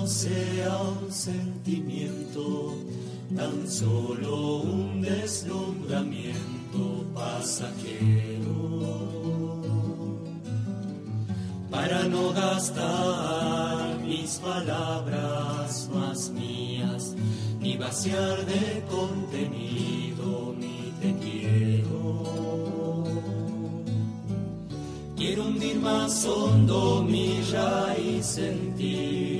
no sea un sentimiento, tan solo un deslumbramiento pasajero. Para no gastar mis palabras más mías, ni vaciar de contenido mi te quiero. Quiero hundir más hondo mi raíz en ti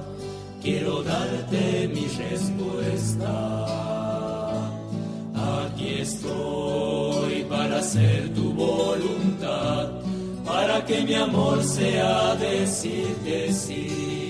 quiero darte mi respuesta. Aquí estoy para hacer tu voluntad, para que mi amor sea decirte sí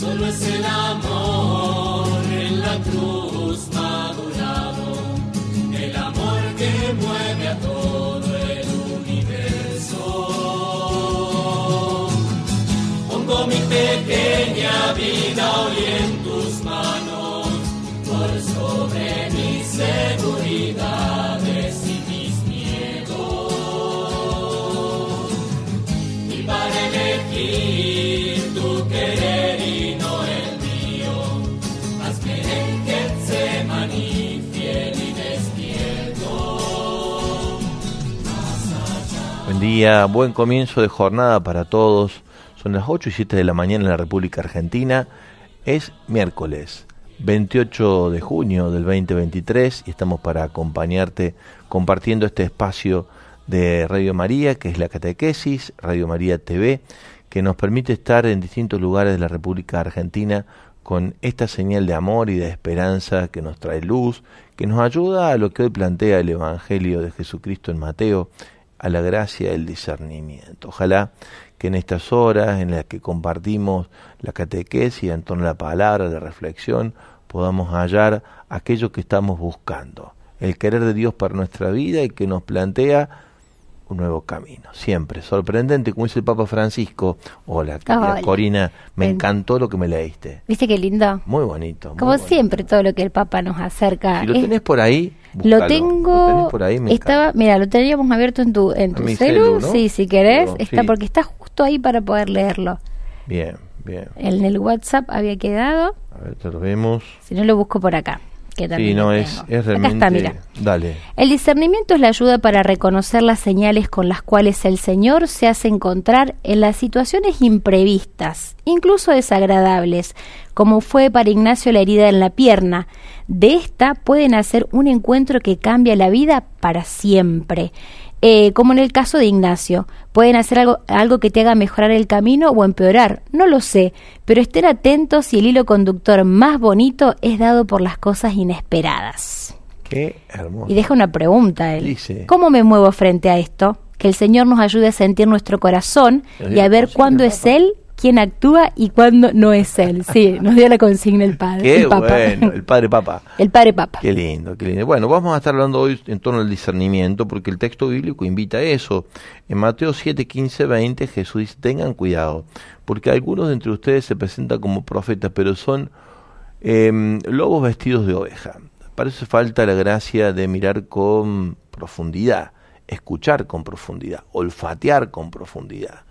Solo es el amor en la cruz madurado, el amor que mueve a todo día, buen comienzo de jornada para todos. Son las 8 y 7 de la mañana en la República Argentina. Es miércoles 28 de junio del 2023 y estamos para acompañarte compartiendo este espacio de Radio María, que es la catequesis, Radio María TV, que nos permite estar en distintos lugares de la República Argentina con esta señal de amor y de esperanza que nos trae luz, que nos ayuda a lo que hoy plantea el Evangelio de Jesucristo en Mateo, a la gracia del discernimiento. Ojalá que en estas horas en las que compartimos la catequesis en torno a la palabra, la reflexión, podamos hallar aquello que estamos buscando, el querer de Dios para nuestra vida y que nos plantea un nuevo camino, siempre sorprendente, como dice el Papa Francisco. Hola, Hola. Corina, me encantó lo que me leíste. ¿Viste qué lindo? Muy bonito. muy Como bonito. siempre, todo lo que el Papa nos acerca. Si lo es- tenés por ahí, lo búscalo. tengo. Lo tenés por ahí, me estaba, mira, lo teníamos abierto en tu, en tu celu. celu, ¿no? Sí, si querés. Está sí. porque está justo ahí para poder leerlo. Bien, bien. En el WhatsApp había quedado. A ver, te lo vemos. Si no, lo busco por acá. Que también Sí, no, es, es Acá realmente... está, mira. Dale. El discernimiento es la ayuda para reconocer las señales con las cuales el Señor se hace encontrar en las situaciones imprevistas, incluso desagradables, como fue para Ignacio la herida en la pierna. De esta pueden hacer un encuentro que cambia la vida para siempre. Eh, como en el caso de Ignacio, pueden hacer algo, algo que te haga mejorar el camino o empeorar, no lo sé, pero estén atentos si el hilo conductor más bonito es dado por las cosas inesperadas. Qué hermoso. Y deja una pregunta él. Dice. ¿Cómo me muevo frente a esto? Que el Señor nos ayude a sentir nuestro corazón y a ver cuándo es. Él quien actúa y cuándo no es Él. Sí, nos dio la consigna el Padre. Qué el Papa. bueno, el Padre Papa. El Padre Papa. Qué lindo, qué lindo. Bueno, vamos a estar hablando hoy en torno al discernimiento, porque el texto bíblico invita a eso. En Mateo 7, 15, 20, Jesús dice, tengan cuidado, porque algunos de entre ustedes se presentan como profetas, pero son em, lobos vestidos de oveja. Para eso falta la gracia de mirar con profundidad, escuchar con profundidad, olfatear con profundidad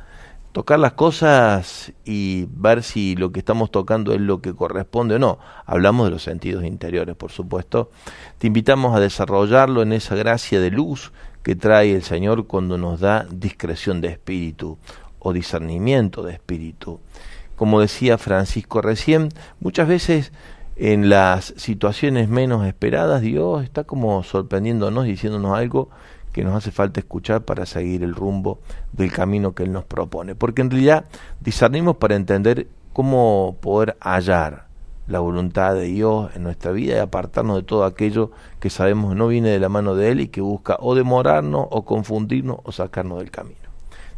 tocar las cosas y ver si lo que estamos tocando es lo que corresponde o no. Hablamos de los sentidos interiores, por supuesto. Te invitamos a desarrollarlo en esa gracia de luz que trae el Señor cuando nos da discreción de espíritu o discernimiento de espíritu. Como decía Francisco recién, muchas veces en las situaciones menos esperadas Dios está como sorprendiéndonos, diciéndonos algo que nos hace falta escuchar para seguir el rumbo del camino que Él nos propone. Porque en realidad discernimos para entender cómo poder hallar la voluntad de Dios en nuestra vida y apartarnos de todo aquello que sabemos no viene de la mano de Él y que busca o demorarnos o confundirnos o sacarnos del camino.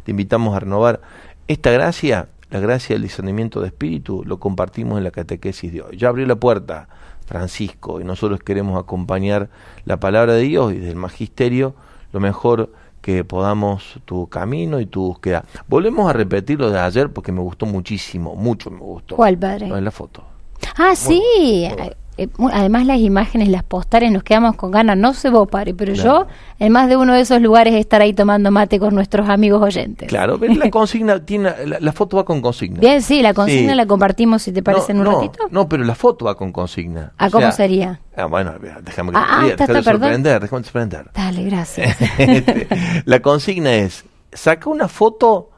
Te invitamos a renovar esta gracia, la gracia del discernimiento de espíritu, lo compartimos en la catequesis de hoy. Ya abrió la puerta Francisco y nosotros queremos acompañar la palabra de Dios y del magisterio lo mejor que podamos tu camino y tu búsqueda. Volvemos a repetir lo de ayer porque me gustó muchísimo, mucho me gustó. ¿Cuál, padre? De la foto. Ah, sí. Eh, Además las imágenes, las postales, nos quedamos con ganas. No sé vos, padre, pero Claro. yo en más de uno de esos lugares estar ahí tomando mate con nuestros amigos oyentes. Claro, pero la consigna tiene la, la foto va con consigna. Bien, sí, la consigna Sí. la compartimos si te parece en un no, ratito. No, pero la foto va con consigna. ¿A O cómo sea, sería? Ah, bueno, déjame que Ah, ah, te- está, déjame está, perdón. sorprender, déjame sorprender. Dale, gracias. La consigna es, saca una foto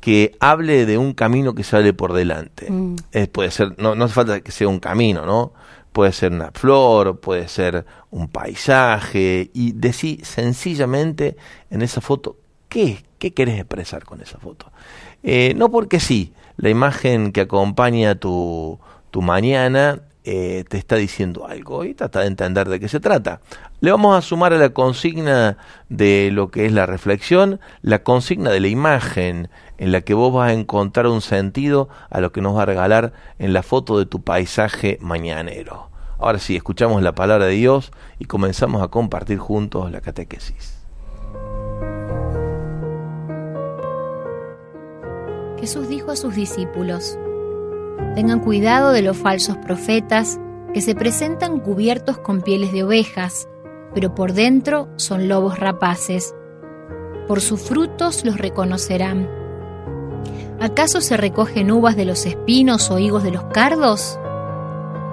que hable de un camino que sale por delante. Mm. Eh, puede ser, no, no hace falta que sea un camino, ¿no? Puede ser una flor, puede ser un paisaje, y decir sencillamente en esa foto, ¿qué, qué querés expresar con esa foto? Eh, no porque sí, la imagen que acompaña tu, tu mañana eh, te está diciendo algo y trata de entender de qué se trata. Le vamos a sumar a la consigna de lo que es la reflexión, la consigna de la imagen en la que vos vas a encontrar un sentido a lo que nos va a regalar en la foto de tu paisaje mañanero. Ahora sí, escuchamos la palabra de Dios y comenzamos a compartir juntos la catequesis. Jesús dijo a sus discípulos, Tengan cuidado de los falsos profetas que se presentan cubiertos con pieles de ovejas, pero por dentro son lobos rapaces. Por sus frutos los reconocerán. ¿Acaso se recogen uvas de los espinos o higos de los cardos?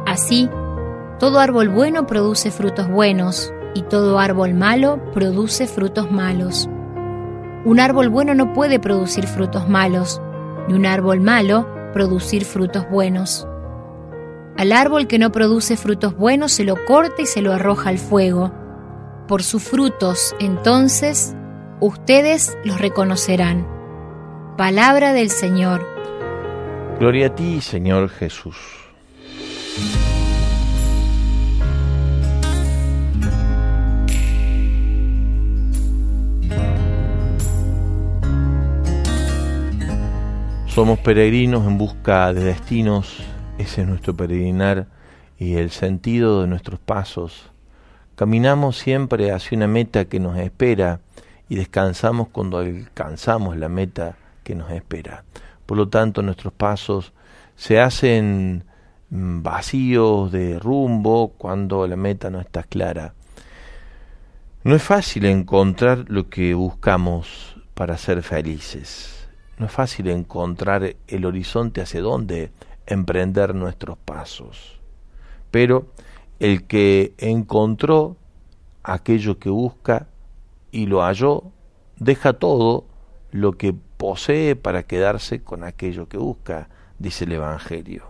Así, todo árbol bueno produce frutos buenos, y todo árbol malo produce frutos malos. Un árbol bueno no puede producir frutos malos, ni un árbol malo producir frutos buenos. Al árbol que no produce frutos buenos se lo corta y se lo arroja al fuego. Por sus frutos, entonces, ustedes los reconocerán. Palabra del Señor. Gloria a ti, Señor Jesús. Somos peregrinos en busca de destinos, ese es nuestro peregrinar y el sentido de nuestros pasos. Caminamos siempre hacia una meta que nos espera y descansamos cuando alcanzamos la meta nos espera. Por lo tanto, nuestros pasos se hacen mm, vacíos de rumbo cuando la meta no está clara. No es fácil encontrar lo que buscamos para ser felices. No es fácil encontrar el horizonte hacia donde emprender nuestros pasos. Pero el que encontró aquello que busca y lo halló, deja todo lo que posee para quedarse con aquello que busca, dice el Evangelio.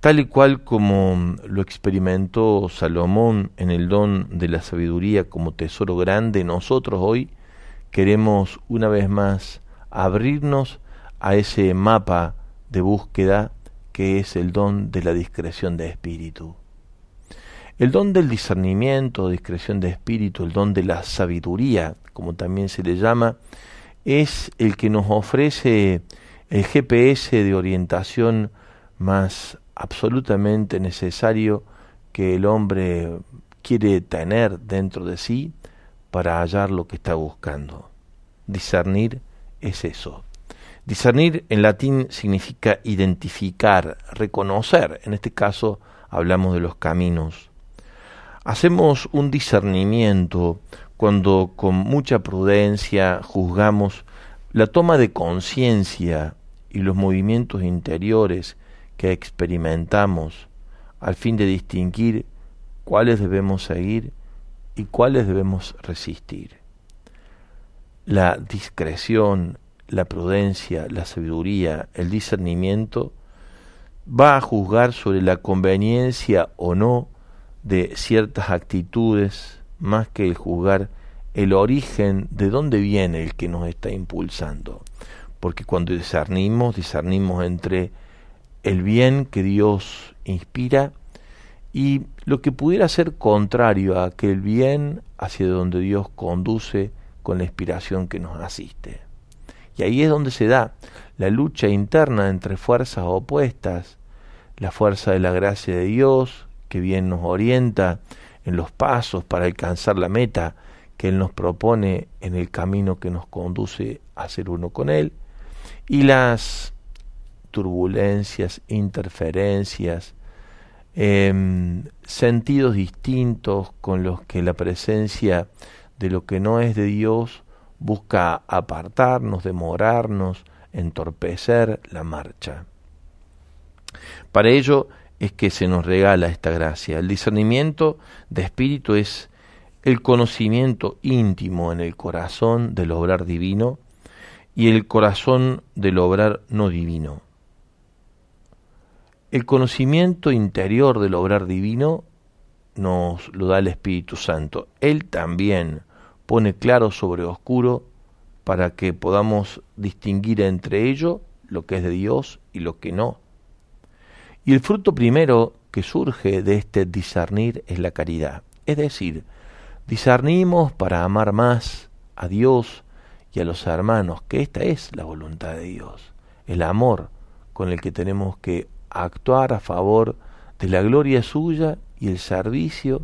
Tal y cual como lo experimentó Salomón en el don de la sabiduría como tesoro grande, nosotros hoy queremos una vez más abrirnos a ese mapa de búsqueda que es el don de la discreción de espíritu. El don del discernimiento, discreción de espíritu, el don de la sabiduría, como también se le llama, es el que nos ofrece el GPS de orientación más absolutamente necesario que el hombre quiere tener dentro de sí para hallar lo que está buscando. Discernir es eso. Discernir en latín significa identificar, reconocer. En este caso hablamos de los caminos. Hacemos un discernimiento cuando con mucha prudencia juzgamos la toma de conciencia y los movimientos interiores que experimentamos al fin de distinguir cuáles debemos seguir y cuáles debemos resistir. La discreción, la prudencia, la sabiduría, el discernimiento va a juzgar sobre la conveniencia o no de ciertas actitudes más que el juzgar el origen de dónde viene el que nos está impulsando. Porque cuando discernimos, discernimos entre el bien que Dios inspira y lo que pudiera ser contrario a aquel bien hacia donde Dios conduce con la inspiración que nos asiste. Y ahí es donde se da la lucha interna entre fuerzas opuestas, la fuerza de la gracia de Dios, que bien nos orienta en los pasos para alcanzar la meta que Él nos propone en el camino que nos conduce a ser uno con Él, y las turbulencias, interferencias, em, sentidos distintos con los que la presencia de lo que no es de Dios busca apartarnos, demorarnos, entorpecer la marcha. Para ello es que se nos regala esta gracia. El discernimiento de espíritu es el conocimiento íntimo en el corazón del obrar divino y el corazón del obrar no divino. El conocimiento interior del obrar divino nos lo da el Espíritu Santo. Él también pone claro sobre oscuro para que podamos distinguir entre ello lo que es de Dios y lo que no. Y el fruto primero que surge de este discernir es la caridad. Es decir, discernimos para amar más a Dios y a los hermanos, que esta es la voluntad de Dios, el amor con el que tenemos que actuar a favor de la gloria suya y el servicio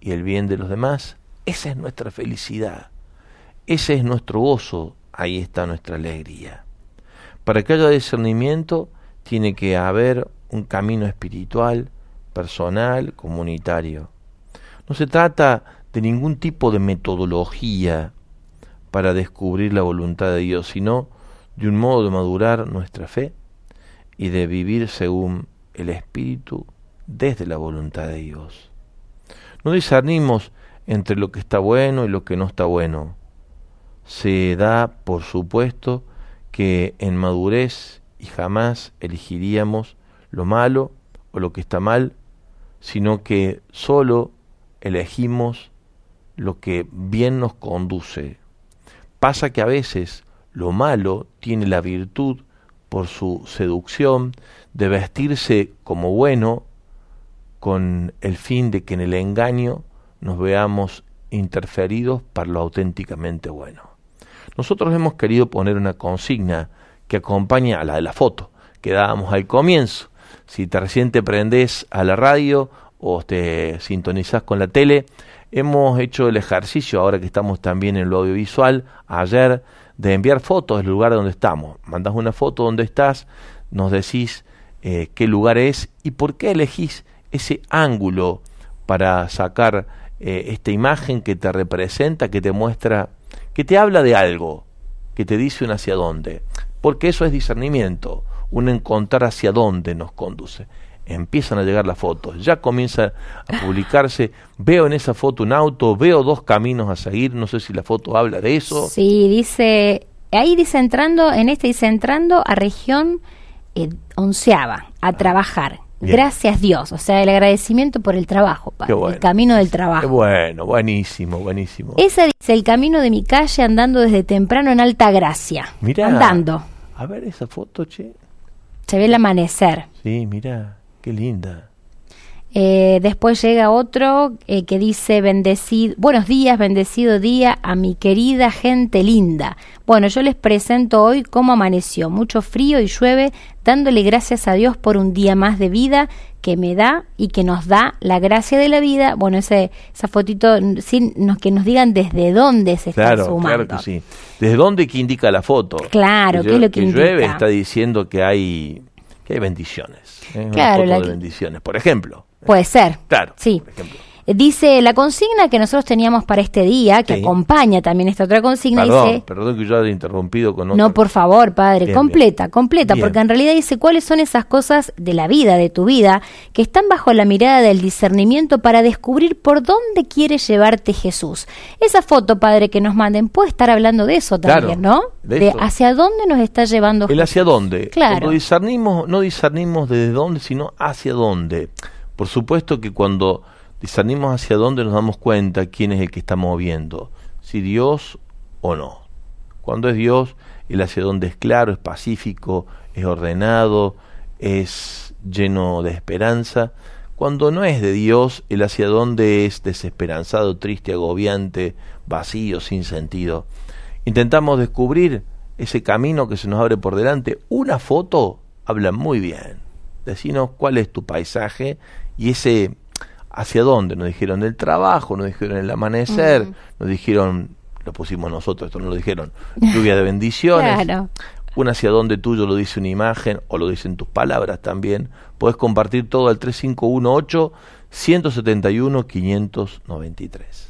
y el bien de los demás esa es nuestra felicidad, ese es nuestro gozo, ahí está nuestra alegría. Para que haya discernimiento tiene que haber un camino espiritual, personal, comunitario. No se trata de ningún tipo de metodología para descubrir la voluntad de Dios, sino de un modo de madurar nuestra fe y de vivir según el Espíritu desde la voluntad de Dios. No discernimos entre lo que está bueno y lo que no está bueno. Se da, por supuesto, que en madurez y jamás elegiríamos lo malo o lo que está mal, sino que solo elegimos lo que bien nos conduce. Pasa que a veces lo malo tiene la virtud, por su seducción, de vestirse como bueno, con el fin de que en el engaño nos veamos interferidos para lo auténticamente bueno. Nosotros hemos querido poner una consigna que acompaña a la de la foto que dábamos al comienzo. Si te recién te prendés a la radio o te sintonizás con la tele, hemos hecho el ejercicio, ahora que estamos también en lo audiovisual, ayer, de enviar fotos del lugar donde estamos. Mandas una foto donde estás, nos decís eh, qué lugar es y por qué elegís ese ángulo para sacar eh, esta imagen que te representa, que te muestra, que te habla de algo, que te dice un hacia dónde. Porque eso es discernimiento, un encontrar hacia dónde nos conduce. empiezan a llegar las fotos, ya comienza a publicarse, veo en esa foto un auto, veo dos caminos a seguir, no sé si la foto habla de eso. Sí, dice, ahí dice entrando, en este dice entrando a región eh, onceava, a ah, trabajar. Gracias Dios, o sea, el agradecimiento por el trabajo, el camino del trabajo. Qué bueno, buenísimo, buenísimo. Esa dice el camino de mi calle andando desde temprano en Alta Gracia. Mira. Andando. A ver esa foto, che. Se ve el amanecer. Sí, mira, qué linda. Eh, después llega otro eh, que dice bendecido, buenos días, bendecido día a mi querida gente linda. Bueno, yo les presento hoy cómo amaneció, mucho frío y llueve, dándole gracias a Dios por un día más de vida que me da y que nos da la gracia de la vida. Bueno, ese, esa fotito, sin nos, que nos digan desde dónde se está sumando. Claro que sí. ¿Desde dónde que indica la foto? Claro, ¿qué es lo que, que llueve está diciendo que hay, que hay bendiciones. ¿eh? Claro, Una foto de bendiciones, por ejemplo. Puede ser. Claro. Sí. Por ejemplo. Dice la consigna que nosotros teníamos para este día, que acompaña también esta otra consigna. Perdón, dice, perdón que yo haya interrumpido con No, por favor, padre, completa, completa, porque en realidad dice cuáles son esas cosas de la vida, de tu vida, que están bajo la mirada del discernimiento para descubrir por dónde quiere llevarte Jesús. Esa foto, padre, que nos manden, puede estar hablando de eso también, ¿no? De, hacia dónde nos está llevando El hacia dónde. Claro. Cuando discernimos, no discernimos desde dónde, sino hacia dónde. Por supuesto que cuando discernimos hacia dónde nos damos cuenta quién es el que está moviendo, si Dios o no. Cuando es Dios, el hacia dónde es claro, es pacífico, es ordenado, es lleno de esperanza. Cuando no es de Dios, el hacia dónde es desesperanzado, triste, agobiante, vacío, sin sentido. Intentamos descubrir ese camino que se nos abre por delante. Una foto habla muy bien. Decinos cuál es tu paisaje y ese hacia dónde, nos dijeron del trabajo, nos dijeron el amanecer, nos dijeron, lo pusimos nosotros, esto no lo dijeron, lluvia de bendiciones. Claro. Un hacia dónde tuyo lo dice una imagen o lo dicen tus palabras también. Puedes compartir todo al 3518 171 593.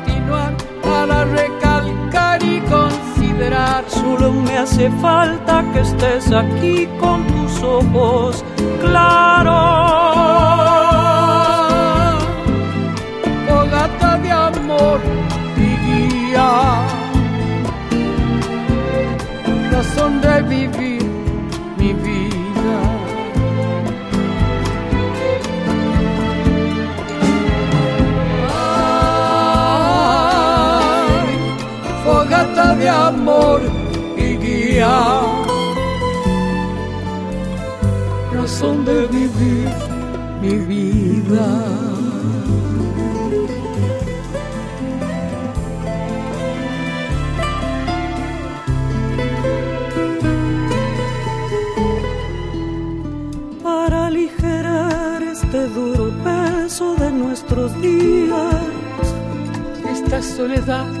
Solo me hace falta que estés aquí con tus ojos claros. Amor y guía. Razón de vivir mi vida. Para aligerar este duro peso de nuestros días, esta soledad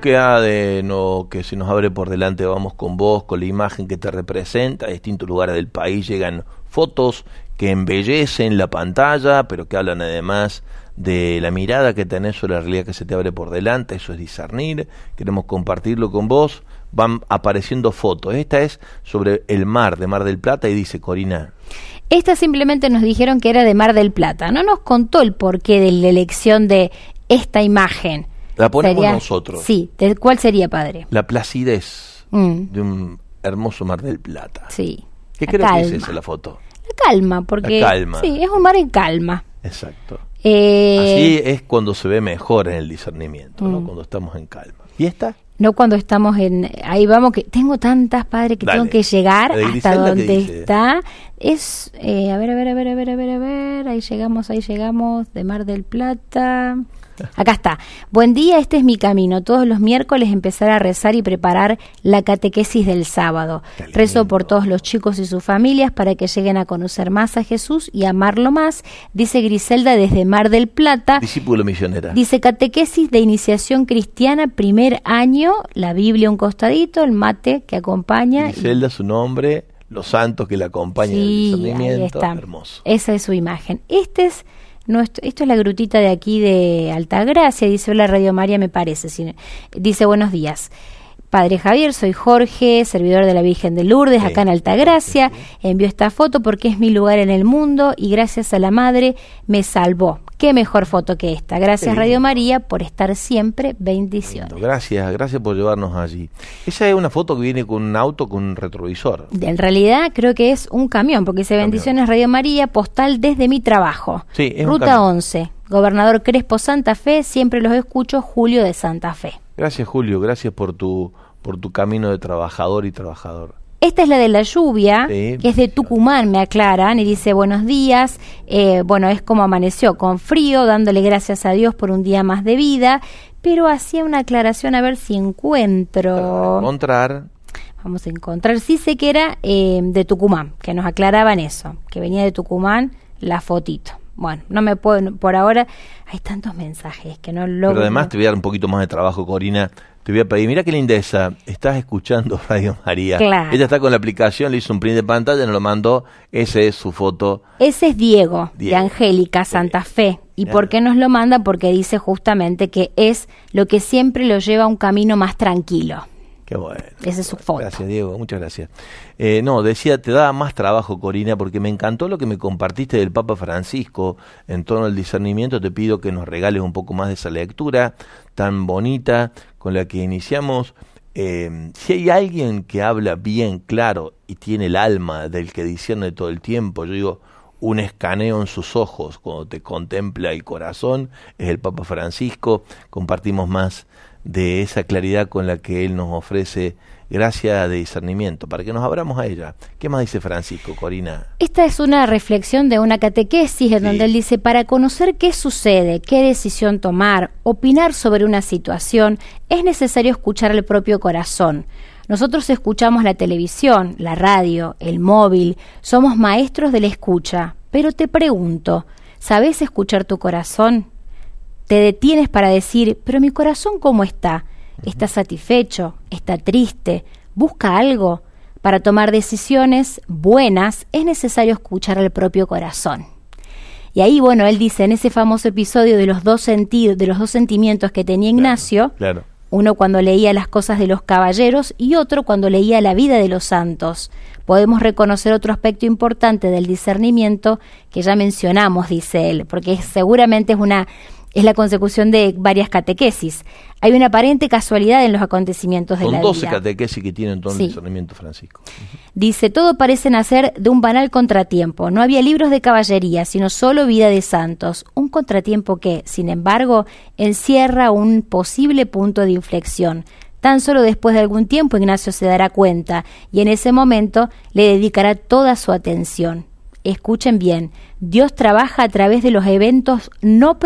Búsqueda de lo que se nos abre por delante, vamos con vos, con la imagen que te representa, a distintos lugares del país llegan fotos que embellecen la pantalla, pero que hablan además de la mirada que tenés sobre la realidad que se te abre por delante, eso es discernir, queremos compartirlo con vos, van apareciendo fotos, esta es sobre el mar de Mar del Plata y dice Corina, Esta simplemente nos dijeron que era de Mar del Plata. No nos contó el porqué de la elección de esta imagen. La ponemos Sería- nosotros, Sí, ¿de ¿cuál sería, padre? la placidez Mm, de un hermoso Mar del Plata. sí. ¿Qué creo que es esa la foto? La calma, porque La calma. sí, es un mar en calma. Exacto. Eh, Así es cuando se ve mejor en el discernimiento, ¿no? Mm. Cuando estamos en calma. ¿Y esta? No cuando estamos en... Ahí vamos, que tengo tantas, padre, que Dale. tengo que llegar hasta Griselda, ¿qué donde está. Es... eh, a ver, a ver, a ver, a ver, a ver, a ver. Ahí llegamos, ahí llegamos. De Mar del Plata. Acá está. Buen día, este es mi camino. Todos los miércoles empezar a rezar y preparar la catequesis del sábado. Rezo por todos los chicos y sus familias para que lleguen a conocer más a Jesús y amarlo más. Dice Griselda desde Mar del Plata. Discípulo misionera. Dice catequesis de iniciación cristiana, primer año, la Biblia un costadito, el mate que acompaña. y- Griselda, su nombre, los santos que la acompañan en el Sí, ahí discernimiento. está. Hermoso. Esa es su imagen. Este es esto es la grutita de aquí de Altagracia, dice hola Radio María, me parece. Dice buenos días. Padre Javier, soy Jorge, servidor de la Virgen de Lourdes, Sí, acá en Altagracia. Envió esta foto porque es mi lugar en el mundo y gracias a la Madre me salvó. Qué mejor foto que esta. Gracias Radio. María por estar siempre. Bendiciones. Gracias, gracias por llevarnos allí. Esa es una foto que viene con un auto con un retrovisor. En realidad creo que es un camión, porque dice Camión. bendiciones Radio María, postal desde mi trabajo. Sí, es un Ruta camión. 11, Gobernador Crespo Santa Fe, siempre los escucho, Julio de Santa Fe. Gracias, Julio. Gracias por tu, por tu camino de trabajador y trabajador. Esta es la de la lluvia, Sí. que es de Tucumán, me aclaran, y dice buenos días. Eh, bueno, es como amaneció, con frío, dándole gracias a Dios por un día más de vida, pero hacía una aclaración a ver si encuentro. encontrar Vamos a encontrar. Sí sé que era eh, de Tucumán, que nos aclaraban eso, que venía de Tucumán la fotito. Bueno, no me puedo, por ahora hay tantos mensajes que no logro. Pero además te voy a dar un poquito más de trabajo, Corina. Te voy a pedir, mira qué lindeza, estás escuchando Radio María. Claro. Ella está con la aplicación, le hizo un print de pantalla, nos lo mandó, esa es su foto. Ese es Diego, Diego. de Angélica, Santa Fe. ¿Y por qué nos lo manda? Porque dice justamente que es lo que siempre lo lleva a un camino más tranquilo. Qué bueno. Esa es su foto. Gracias, Diego, muchas gracias. Eh, no, decía, te da más trabajo, Corina, porque me encantó lo que me compartiste del Papa Francisco en torno al discernimiento. Te pido que nos regales un poco más de esa lectura tan bonita con la que iniciamos. Eh, si hay alguien que habla bien claro y tiene el alma del que discierne todo el tiempo, yo digo, un escaneo en sus ojos cuando te contempla el corazón, es el Papa Francisco. Compartimos más de esa claridad con la que él nos ofrece gracia de discernimiento, para que nos abramos a ella. ¿Qué más dice Francisco, Corina? Esta es una reflexión de una catequesis en donde él dice, para conocer qué sucede, qué decisión tomar, opinar sobre una situación, es necesario escuchar el propio corazón. Nosotros escuchamos la televisión, la radio, el móvil, somos maestros de la escucha, pero te pregunto, ¿sabes escuchar tu corazón? Te detienes para decir, pero mi corazón cómo está? ¿Está satisfecho? ¿Está triste? ¿Busca algo? Para tomar decisiones buenas es necesario escuchar al propio corazón. Y ahí, bueno, él dice en ese famoso episodio de los dos sentidos, de los dos sentimientos que tenía Ignacio, claro. uno cuando leía las cosas de los caballeros y otro cuando leía la vida de los santos. Podemos reconocer otro aspecto importante del discernimiento que ya mencionamos, dice él, porque seguramente es una es la consecución de varias catequesis. Hay una aparente casualidad en los acontecimientos de la vida. Son 12 catequesis que tienen todo el discernimiento Francisco. Dice, todo parece nacer de un banal contratiempo. No había libros de caballería, sino solo vida de santos. Un contratiempo que, sin embargo, encierra un posible punto de inflexión. Tan solo después de algún tiempo Ignacio se dará cuenta y en ese momento le dedicará toda su atención escuchen bien, Dios trabaja a través de los eventos no,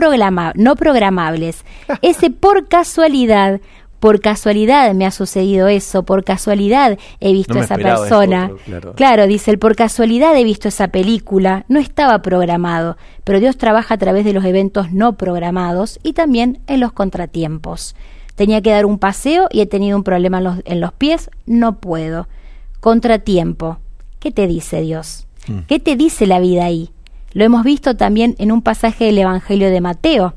no programables. Ese por casualidad, por casualidad me ha sucedido eso, por casualidad he visto a esa persona. claro. dice el por casualidad he visto esa película, no estaba programado, pero Dios trabaja a través de los eventos no programados y también en los contratiempos. Tenía que dar un paseo y he tenido un problema en los, en los pies, no puedo. Contratiempo. ¿Qué te dice Dios? Mm. ¿Qué te dice la vida ahí? Lo hemos visto también en un pasaje del Evangelio de Mateo.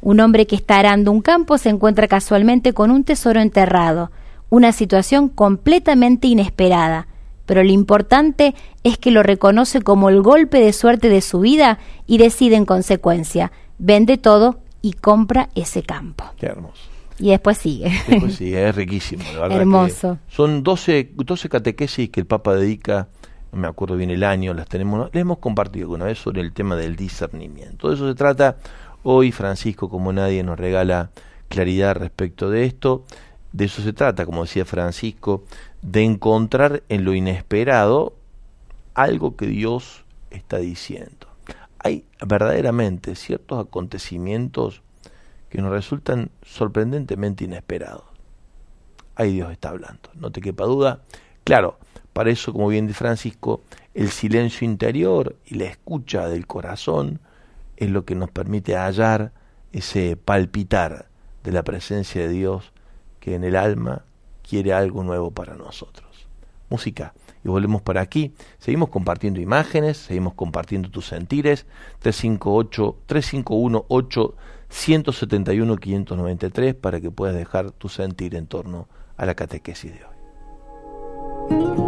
Un hombre que está arando un campo se encuentra casualmente con un tesoro enterrado, una situación completamente inesperada, pero lo importante es que lo reconoce como el golpe de suerte de su vida y decide en consecuencia, vende todo y compra ese campo. Qué hermoso. Y después sigue. Después sigue, es riquísimo. Hermoso. Son 12, 12 catequesis que el Papa dedica no me acuerdo bien el año, las tenemos, les hemos compartido una vez sobre el tema del discernimiento. De eso se trata hoy, Francisco, como nadie nos regala claridad respecto de esto. De eso se trata, como decía Francisco, de encontrar en lo inesperado algo que Dios está diciendo. Hay verdaderamente ciertos acontecimientos que nos resultan sorprendentemente inesperados. Ahí Dios está hablando, no te quepa duda. Claro, para eso, como bien dice Francisco, el silencio interior y la escucha del corazón es lo que nos permite hallar ese palpitar de la presencia de Dios que en el alma quiere algo nuevo para nosotros. Música. Y volvemos para aquí. Seguimos compartiendo imágenes, seguimos compartiendo tus sentires. 358 351 8 171 593 para que puedas dejar tu sentir en torno a la catequesis de hoy.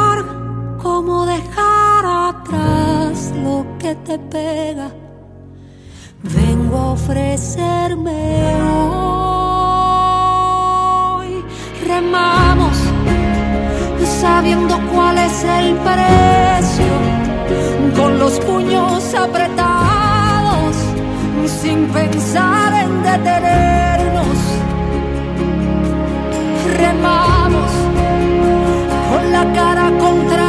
te pega. Vengo a ofrecerme hoy. Remamos sabiendo cuál es el precio, con los puños apretados, sin pensar en detenernos. Remamos con la cara contra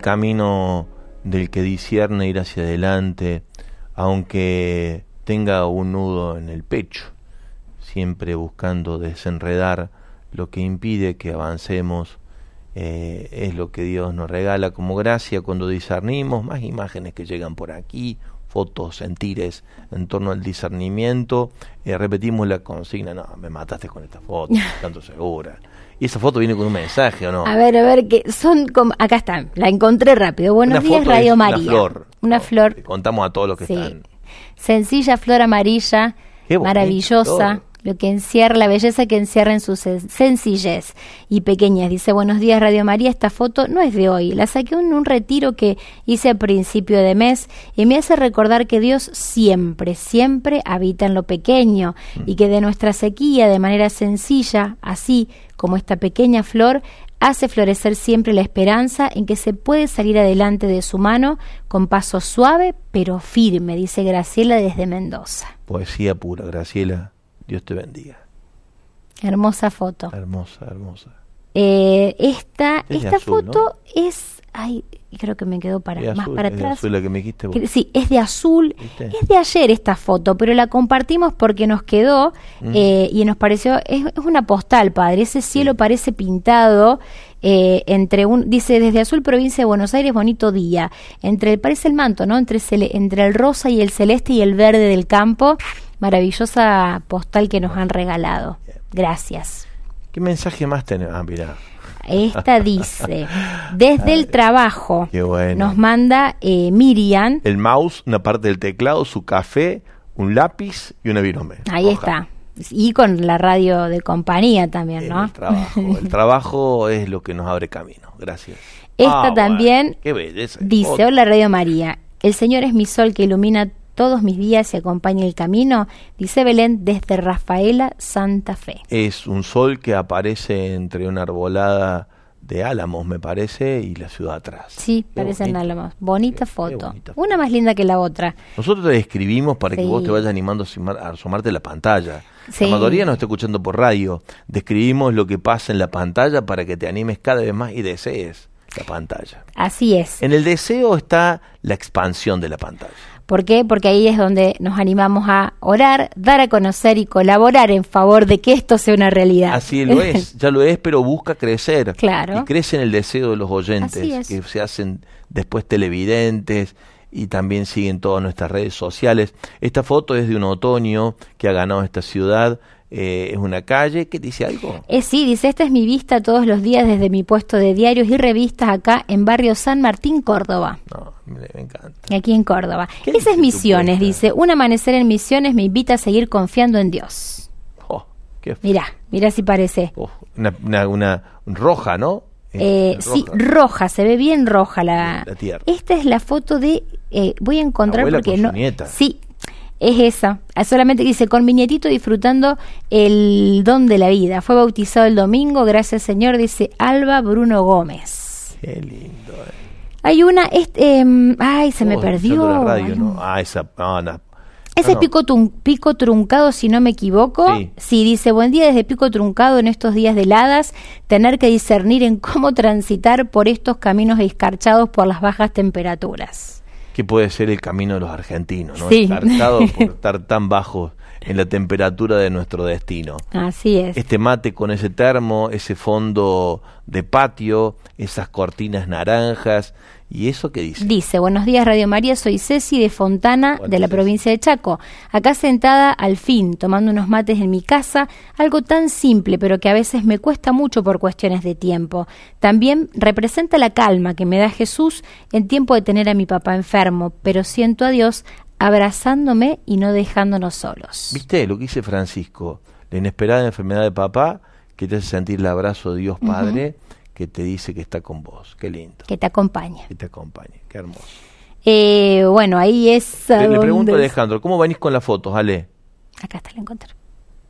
el camino del que discierne ir hacia adelante, aunque tenga un nudo en el pecho, siempre buscando desenredar lo que impide que avancemos. Eh, es lo que Dios nos regala como gracia cuando discernimos más imágenes que llegan por aquí, fotos, sentires en torno al discernimiento. Eh, repetimos la consigna, no, me mataste con esta foto, tanto segura. Y esa foto viene con un mensaje, ¿o no? A ver, a ver, que son como... Acá están, la encontré rápido. Buenos días, Radio María. Una flor. Una flor. Contamos a todos los que están. Sencilla flor amarilla, maravillosa lo que encierra, la belleza que encierra en su sencillez y pequeñez. Dice, buenos días Radio María, esta foto no es de hoy, la saqué en un retiro que hice a principio de mes y me hace recordar que Dios siempre, siempre habita en lo pequeño y que de nuestra sequía, de manera sencilla, así como esta pequeña flor, hace florecer siempre la esperanza en que se puede salir adelante de su mano con paso suave pero firme, dice Graciela desde Mendoza. Poesía pura, Graciela. Dios te bendiga. Hermosa foto. Hermosa, hermosa. Eh, esta esta foto es, ay, creo que me quedó para más para atrás. azul la que me dijiste vos. Sí, es de azul. Es de ayer esta foto, pero la compartimos porque nos quedó mm. eh, y nos pareció es, una postal, padre. Ese cielo parece pintado. Eh, entre un dice desde azul provincia de Buenos Aires bonito día entre parece el manto no entre entre el rosa y el celeste y el verde del campo maravillosa postal que nos han regalado. Gracias. ¿Qué mensaje más tenemos? Ah, mira. Esta dice, desde el trabajo, nos manda eh, Miriam. El mouse, una parte del teclado, su café, un lápiz y una virome. Ahí está. Y con la radio de compañía también, ¿no? El trabajo. el trabajo es lo que nos abre camino. Gracias. Esta ah, también dice, hola Radio María, el Señor es mi sol que ilumina todos mis días y acompaña el camino, dice Belén desde Rafaela, Santa Fe. Es un sol que aparece entre una arbolada de álamos, me parece, y la ciudad atrás. Sí, parecen álamos. Bonita foto. Una más linda que la otra. Nosotros te describimos para que vos te vayas animando a asomarte la pantalla. La mayoría nos está escuchando por radio. Describimos lo que pasa en la pantalla para que te animes cada vez más y desees la pantalla. Así es. En el deseo está la expansión de la pantalla. ¿Por qué? Porque ahí es donde nos animamos a orar, dar a conocer y colaborar en favor de que esto sea una realidad. Así lo es, ya lo es, pero busca crecer. Claro. Y crece en el deseo de los oyentes, que se hacen después televidentes y también siguen todas nuestras redes sociales. Esta foto es de un otoño que ha ganado esta ciudad eh, es una calle, ¿qué dice algo? Eh, sí, dice, esta es mi vista todos los días desde mi puesto de diarios y revistas acá en barrio San Martín, Córdoba. No, me, me encanta. Aquí en Córdoba. ¿Qué Esa dice es tu Misiones, dice, un amanecer en Misiones me invita a seguir confiando en Dios. Oh, qué Mirá, mirá si parece. oh, una, una, una roja, ¿no? Eh, sí, roja, se ve bien roja la, La tierra. Esta es la foto de, eh, voy a encontrar porque con su no, nieta. sí, es esa. Ah, Solamente dice con mi nietito disfrutando el don de la vida. Fue bautizado el domingo, gracias Señor, dice Alba Bruno Gómez. Qué lindo. eh. Hay una, este, ay, se me Oh, perdió. la radio, ¿no? Ah, esa, no, no. Ese no. pico, tun- pico truncado, si no me equivoco. Sí. dice, buen día desde pico truncado en estos días de heladas, tener que discernir en cómo transitar por estos caminos escarchados por las bajas temperaturas. Que puede ser el camino de los argentinos, ¿no? Sí. Escartado por estar tan bajos en la temperatura de nuestro destino. Así es. Este mate con ese termo, ese fondo de patio, esas cortinas naranjas, ¿y eso qué dice? Dice, buenos días Radio María, soy Ceci de Fontana, Bueno, de la Ceci. provincia de Chaco. Acá sentada al fin, tomando unos mates en mi casa, algo tan simple, pero que a veces me cuesta mucho por cuestiones de tiempo. También representa la calma que me da Jesús en tiempo de tener a mi papá enfermo, pero siento a Dios abrazándome y no dejándonos solos. ¿Viste lo que dice Francisco? La inesperada enfermedad de papá que te hace sentir el abrazo de Dios Padre que te dice que está con vos. Qué lindo. Que te acompaña. Que te acompañe. Qué hermoso. Eh, bueno, ahí es... Le, le pregunto a Alejandro, ¿cómo venís con las fotos, Ale? Acá está, la encontré.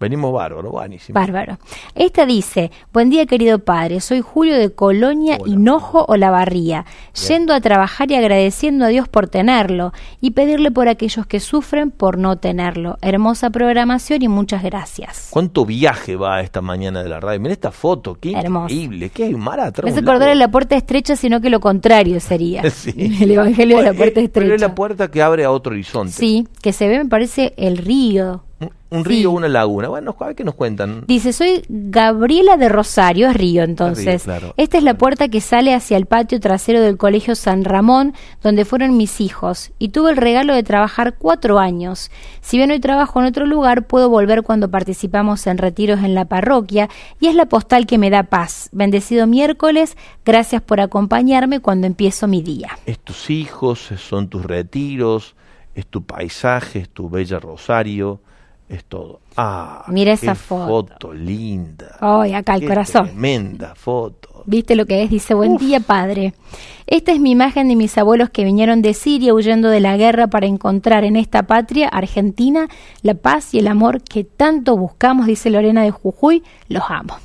Venimos bárbaro, buenísimo. Bárbaro. Esta dice, buen día querido padre, soy Julio de Colonia, Hola. Hinojo o La Barría, yendo a trabajar y agradeciendo a Dios por tenerlo y pedirle por aquellos que sufren por no tenerlo. Hermosa programación y muchas gracias. ¿Cuánto viaje va esta mañana de la radio? Mira esta foto, qué increíble. ¿Qué hay mar atrás? No un acordar la puerta estrecha, sino que lo contrario sería. Sí. El Evangelio de la puerta eh, Pero es estrecha. la puerta que abre a otro horizonte. Sí, que se ve, me parece, el río. Un, Sí. río, una laguna. Bueno, a ver qué nos cuentan. Dice, soy Gabriela de Rosario, es Río entonces. Río, claro. Esta es la puerta que sale hacia el patio trasero del Colegio San Ramón, donde fueron mis hijos, y tuve el regalo de trabajar cuatro años. Si bien hoy trabajo en otro lugar, puedo volver cuando participamos en retiros en la parroquia, y es la postal que me da paz. Bendecido miércoles, gracias por acompañarme cuando empiezo mi día. Es tus hijos, son tus retiros, es tu paisaje, es tu bella Rosario, es todo. Ah, Mira qué esa foto. foto linda. Ay, acá el Qué corazón. Tremenda foto. ¿Viste lo que es? Dice, buen día, padre. Esta es mi imagen de mis abuelos que vinieron de Siria huyendo de la guerra para encontrar en esta patria, Argentina, la paz y el amor que tanto buscamos, dice Lorena de Jujuy. Los amo.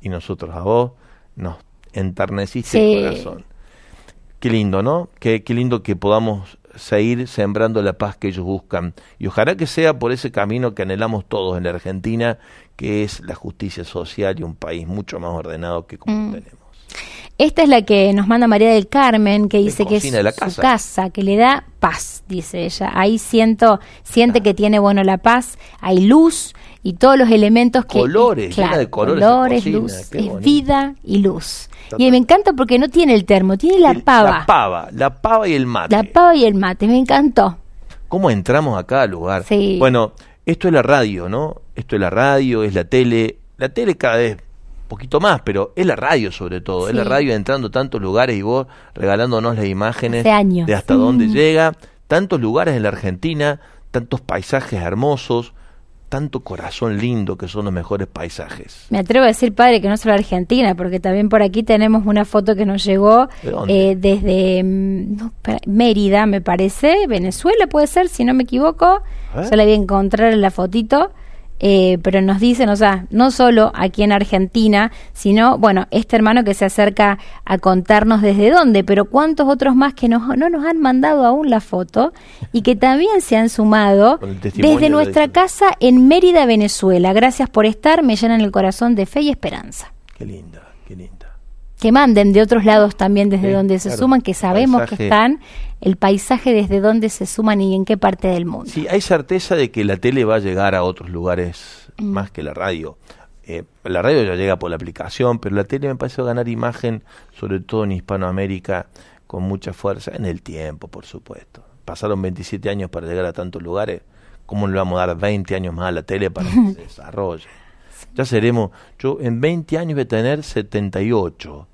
Y nosotros a vos nos enterneciste Sí. el corazón. Qué lindo, ¿no? Qué, qué lindo que podamos seguir sembrando la paz que ellos buscan. Y ojalá que sea por ese camino que anhelamos todos en la Argentina, que es la justicia social y un país mucho más ordenado que como Mm. tenemos. Esta es la que nos manda María del Carmen, que dice que es de la su casa. casa, que le da paz, dice ella. Ahí siento, siente que tiene, bueno, la paz, hay luz y todos los elementos que... Colores, claro, de colores cocina, luz, es vida y luz. Total. Y me encanta porque no tiene el termo, tiene la El- pava. La pava, la pava y el mate. La pava y el mate, me encantó. ¿Cómo entramos a cada lugar? Sí. Bueno, esto es la radio, ¿no? Esto es la radio, es la tele. La tele cada vez poquito más, pero es la radio sobre todo. Es la radio entrando a tantos lugares y vos regalándonos las imágenes Hace años. de hasta dónde llega. Tantos lugares en la Argentina, tantos paisajes hermosos, tanto corazón lindo que son los mejores paisajes. Me atrevo a decir, padre, que no solo Argentina, porque también por aquí tenemos una foto que nos llegó ¿De eh, desde mm, no, Mérida, me parece, Venezuela puede ser, si no me equivoco. Yo la voy a encontrar en la fotito. Eh, pero nos dicen, o sea, no solo aquí en Argentina, sino, bueno, este hermano que se acerca a contarnos desde dónde, pero cuántos otros más que nos- no nos han mandado aún la foto y que también se han sumado desde de nuestra casa en Mérida, Venezuela. Gracias por estar, me llenan el corazón de fe y esperanza. Qué linda, qué linda. Que manden de otros lados también desde Sí, donde se claro. suman, que sabemos que Paisaje. están, el paisaje desde donde se suman y en qué parte del mundo. Sí, hay certeza de que la tele va a llegar a otros lugares Mm. más que la radio. Eh, la radio ya llega por la aplicación, pero la tele me parece ganar imagen, sobre todo en Hispanoamérica, con mucha fuerza, en el tiempo, por supuesto. Pasaron 27 años para llegar a tantos lugares, ¿Cómo le vamos a dar 20 años más a la tele para que se desarrolle? Ya seremos, yo en 20 años voy a tener 78.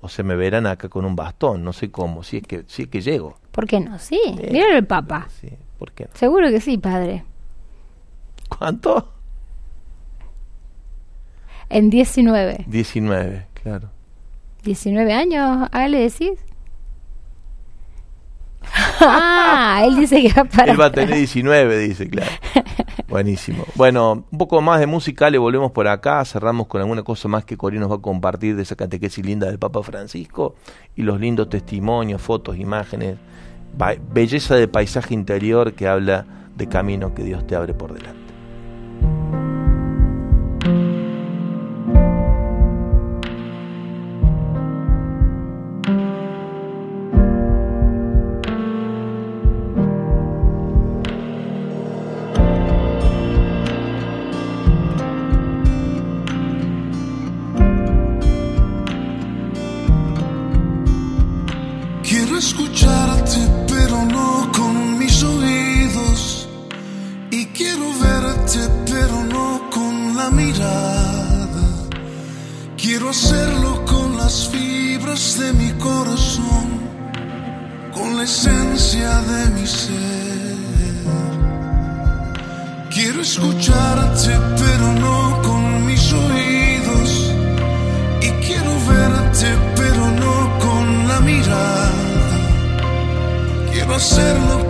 O se me verán acá con un bastón, no sé cómo, si es que, si es que llego. ¿Por qué no? Sí, mira el Papa. Sí, ¿por qué no? Seguro que sí, padre. ¿Cuánto? En 19. 19, claro. 19 años, ¿a le decís? ah, él dice que va para. Él va a tener 19, dice, claro. Buenísimo. Bueno, un poco más de música, le volvemos por acá, cerramos con alguna cosa más que Corina nos va a compartir de esa catequesis linda del Papa Francisco y los lindos testimonios, fotos, imágenes, belleza de paisaje interior que habla de camino que Dios te abre por delante. Quiero hacerlo con las fibras de mi corazón, con la esencia de mi ser. Quiero escucharte, pero no con mis oídos. Y quiero verte, pero no con la mirada. Quiero hacerlo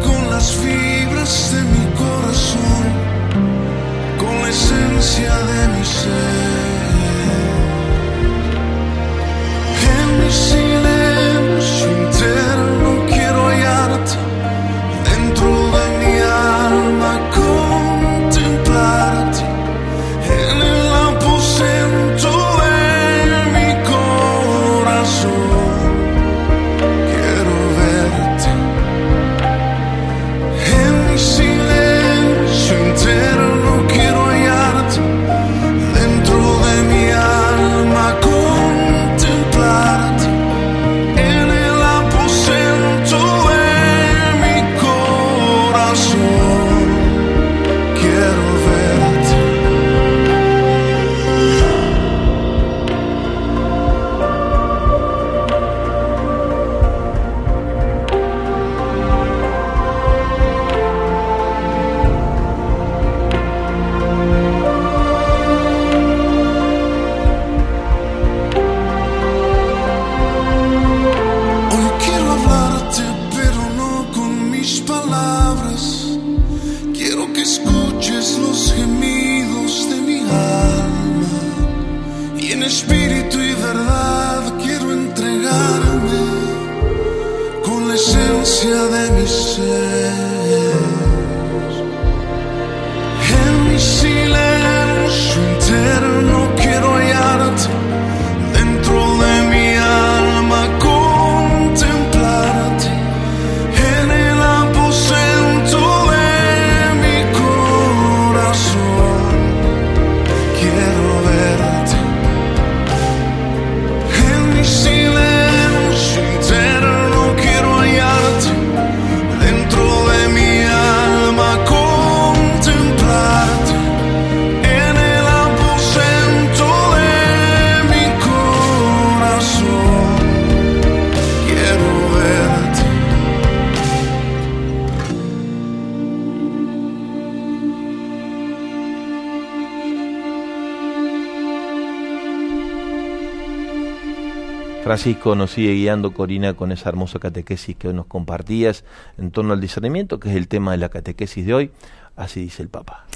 Francisco nos sigue guiando, Corina, con esa hermosa catequesis que hoy nos compartías en torno al discernimiento, que es el tema de la catequesis de hoy. Así dice el Papa.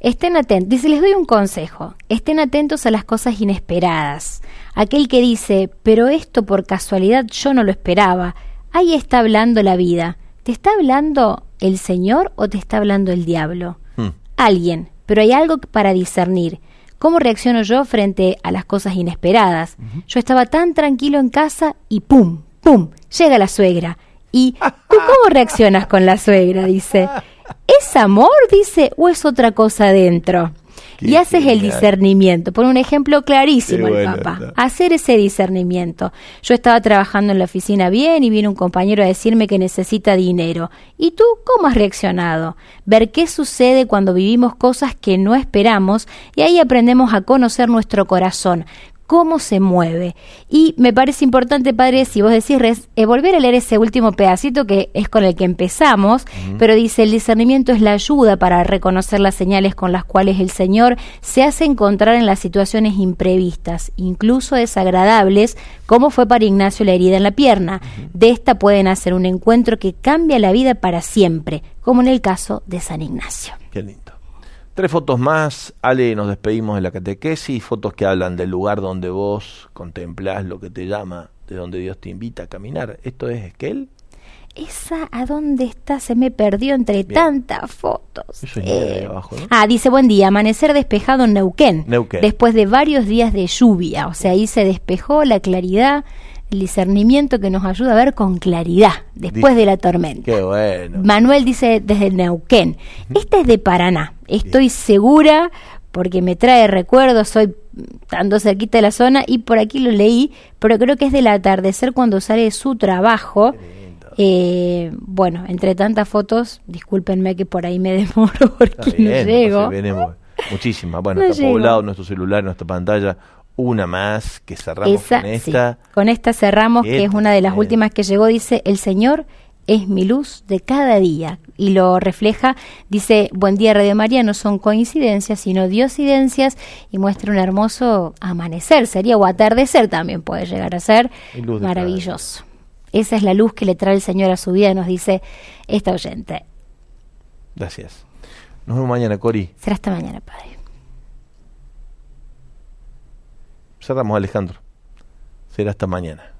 Estén atentos, dice, les doy un consejo, estén atentos a las cosas inesperadas. Aquel que dice, pero esto por casualidad yo no lo esperaba, ahí está hablando la vida. ¿Te está hablando el Señor o te está hablando el diablo? Hmm. Alguien, pero hay algo para discernir. ¿Cómo reacciono yo frente a las cosas inesperadas? Yo estaba tan tranquilo en casa y ¡pum! ¡pum! Llega la suegra. ¿Y tú cómo reaccionas con la suegra? Dice. ¿Es amor? Dice, o es otra cosa adentro. Y haces el discernimiento. Por un ejemplo clarísimo el papá. Hacer ese discernimiento. Yo estaba trabajando en la oficina bien y viene un compañero a decirme que necesita dinero. ¿Y tú cómo has reaccionado? Ver qué sucede cuando vivimos cosas que no esperamos y ahí aprendemos a conocer nuestro corazón cómo se mueve. Y me parece importante, padre, si vos decís, eh, volver a leer ese último pedacito que es con el que empezamos, pero dice, el discernimiento es la ayuda para reconocer las señales con las cuales el Señor se hace encontrar en las situaciones imprevistas, incluso desagradables, como fue para Ignacio la herida en la pierna. De esta pueden hacer un encuentro que cambia la vida para siempre, como en el caso de San Ignacio. Qué lindo. Tres fotos más, Ale, nos despedimos de la catequesis, fotos que hablan del lugar donde vos contemplás lo que te llama, de donde Dios te invita a caminar. ¿Esto es Esquel? Esa, ¿a dónde está? Se me perdió entre tantas fotos. Eh, ah, dice, buen día, amanecer despejado en Neuquén, Neuquén. Después de varios días de lluvia, o sea, ahí se despejó la claridad el discernimiento que nos ayuda a ver con claridad después de la tormenta. Qué bueno. Manuel dice desde Neuquén. Esta es de Paraná. Estoy segura porque me trae recuerdos, soy tanto cerquita de la zona y por aquí lo leí, pero creo que es del atardecer cuando sale su trabajo. Eh, bueno, entre tantas fotos, discúlpenme que por ahí me demoro porque no llego. muchísimas. Bueno, está poblado nuestro celular, nuestra pantalla una más que cerramos con esta. Con esta cerramos, que es una de las últimas que llegó, dice, el Señor es mi luz de cada día. Y lo refleja, dice, buen día Radio María, no son coincidencias, sino diosidencias, y muestra un hermoso amanecer, sería, o atardecer también puede llegar a ser, maravilloso. Esa es la luz que le trae el Señor a su vida, nos dice esta oyente. Gracias. Nos vemos mañana, Cori. Será hasta mañana, Padre. Cerramos, Alejandro. Será hasta mañana.